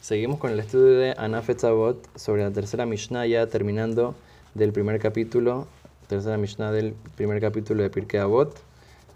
Seguimos con el estudio de Anafet sobre la tercera Mishnah, ya terminando del primer capítulo, tercera Mishnah del primer capítulo de Pirkei Avot,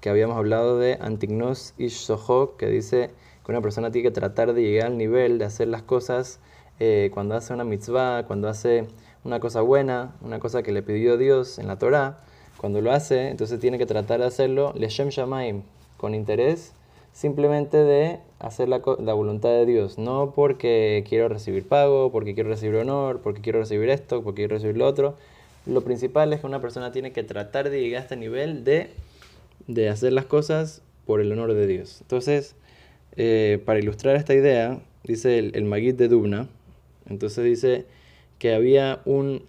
que habíamos hablado de Antignos Ish Soho, que dice que una persona tiene que tratar de llegar al nivel de hacer las cosas eh, cuando hace una mitzvah, cuando hace una cosa buena, una cosa que le pidió Dios en la Torah, cuando lo hace, entonces tiene que tratar de hacerlo Leshem Shamaim, con interés simplemente de hacer la, voluntad de Dios, no porque quiero recibir pago, porque quiero recibir honor, porque quiero recibir esto, porque quiero recibir lo otro. Lo principal es que una persona tiene que tratar de llegar a este nivel de, de hacer las cosas por el honor de Dios. Entonces, eh, para ilustrar esta idea, dice el, el Magid de Dubna, entonces dice que había un,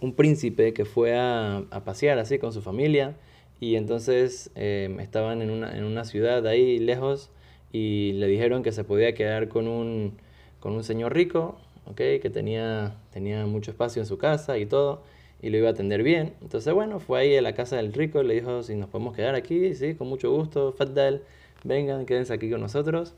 un príncipe que fue a, a pasear así con su familia, y entonces em, estaban en una, en una ciudad ahí lejos y le dijeron que se podía quedar con un, con un señor rico, ¿okay? que tenía, tenía mucho espacio en su casa y todo, y lo iba a atender bien. Entonces, bueno, fue ahí a la casa del rico y le dijo si nos podemos quedar aquí, sí, con mucho gusto, Faddal, vengan, quédense aquí con nosotros.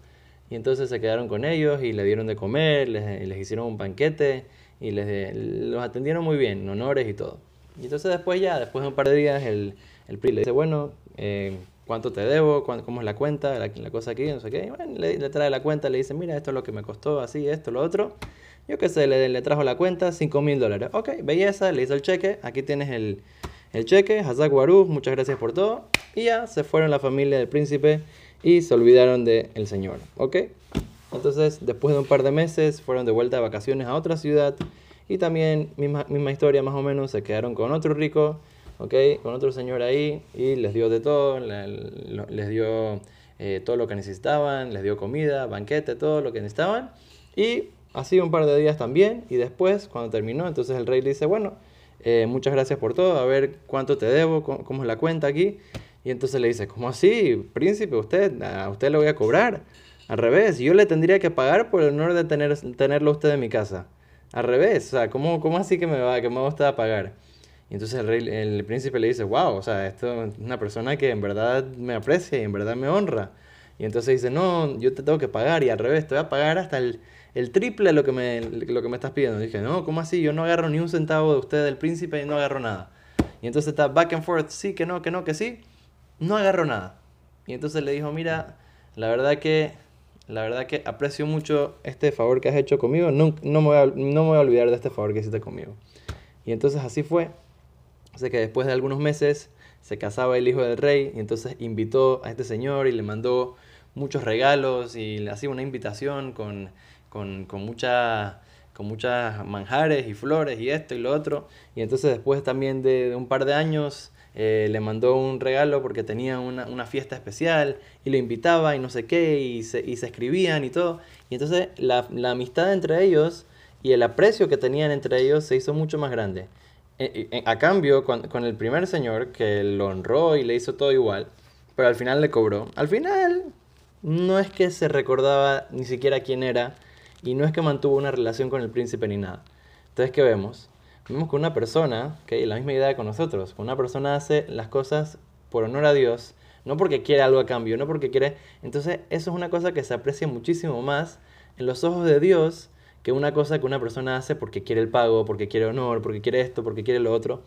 Y entonces se quedaron con ellos y le dieron de comer, les, les hicieron un banquete y les, los atendieron muy bien, honores y todo. Y entonces después ya, después de un par de días, el, el PRI le dice, bueno, eh, ¿cuánto te debo? ¿Cómo es la cuenta? La, cosa aquí, no sé qué. le, trae la cuenta, le dice, mira, esto es lo que me costó, así, esto, lo otro. Yo qué sé, le, trajo la cuenta, 5 mil dólares. Ok, belleza, le hizo el cheque, aquí tienes el, el cheque, Hazak Waruch, muchas gracias por todo. Y ya se fueron la familia del príncipe y se olvidaron del el señor. ¿Ok? Entonces, después de un par de meses, fueron de vuelta de vacaciones a otra ciudad y también, misma, misma historia más o menos, se quedaron con otro rico ¿ok? Con otro señor ahí y les dio de todo, les dio eh, todo lo que necesitaban, les dio comida, banquete, todo lo que necesitaban. Y así un par de días también y después, cuando terminó, entonces el rey le dice, bueno, eh, muchas gracias por todo, a ver cuánto te debo, cómo, es la cuenta aquí. Y entonces le dice, ¿cómo así, príncipe? Usted, a usted le voy a cobrar. Al revés, yo le tendría que pagar por el honor de tener, tenerlo usted en mi casa. Al revés, o sea, ¿cómo, cómo así que me va, que me va usted a pagar? Y entonces el, rey, el príncipe le dice, wow, o sea, esto es una persona que en verdad me aprecia y en verdad me honra. Y entonces dice, no, yo te tengo que pagar y al revés, te voy a pagar hasta el, el triple de lo que, me, lo que me estás pidiendo. Y dije, no, ¿cómo así? Yo no agarro ni un centavo de usted del príncipe y no agarro nada. Y entonces está back and forth, sí, que no, que no, que sí, no agarro nada. Y entonces le dijo, mira, la verdad que, la verdad que aprecio mucho este favor que has hecho conmigo, no, no, me voy a, no me voy a olvidar de este favor que hiciste conmigo. Y entonces así fue. Así que después de algunos meses se casaba el hijo del rey y entonces invitó a este señor y le mandó muchos regalos y le hacía una invitación con, con, con mucha con muchas manjares y flores y esto y lo otro. Y entonces después también de, un par de años eh, le mandó un regalo porque tenía una, una, fiesta especial y lo invitaba y no sé qué y se, y se escribían y todo. Y entonces la, la, amistad entre ellos y el aprecio que tenían entre ellos se hizo mucho más grande. Eh, eh, a cambio, con, el primer señor que lo honró y le hizo todo igual, pero al final le cobró. Al final, no es que se recordaba ni siquiera quién era y no es que mantuvo una relación con el príncipe ni nada. Entonces, ¿qué vemos? Vemos que una persona, que hay la misma idea con nosotros, una persona hace las cosas por honor a Dios, no porque quiere algo a cambio, no porque quiere... Entonces, eso es una cosa que se aprecia muchísimo más en los ojos de Dios que una cosa que una persona hace porque quiere el pago, porque quiere honor, porque quiere esto, porque quiere lo otro.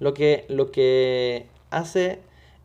Lo que, lo que hace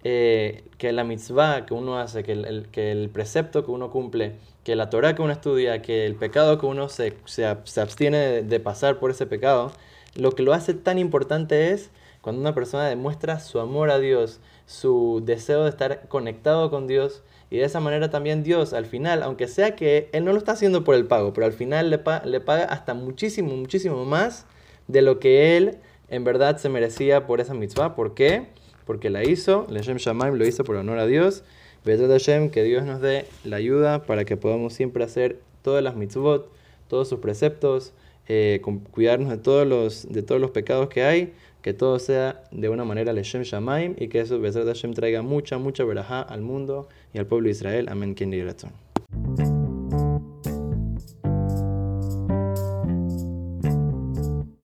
eh, que la mitzvah que uno hace, que el, que el, precepto que uno cumple, que la Torah que uno estudia, que el pecado que uno se, se, abstiene de, pasar por ese pecado, lo que lo hace tan importante es cuando una persona demuestra su amor a Dios, su deseo de estar conectado con Dios y de esa manera también Dios al final, aunque sea que Él no lo está haciendo por el pago, pero al final le, le paga hasta muchísimo, muchísimo más de lo que Él en verdad se merecía por esa mitzvah. ¿Por qué? Porque la hizo, Leshem Shamaim lo hizo por honor a Dios. Vedad Hashem, que Dios nos dé la ayuda para que podamos siempre hacer todas las mitzvot, todos sus preceptos, eh, cuidarnos de todos, los, de todos los pecados que hay que todo sea de una manera Leshem Shamaim y que eso, Besar Hashem, traiga mucha, mucha verajá al mundo y al pueblo de Israel. Amén. Quien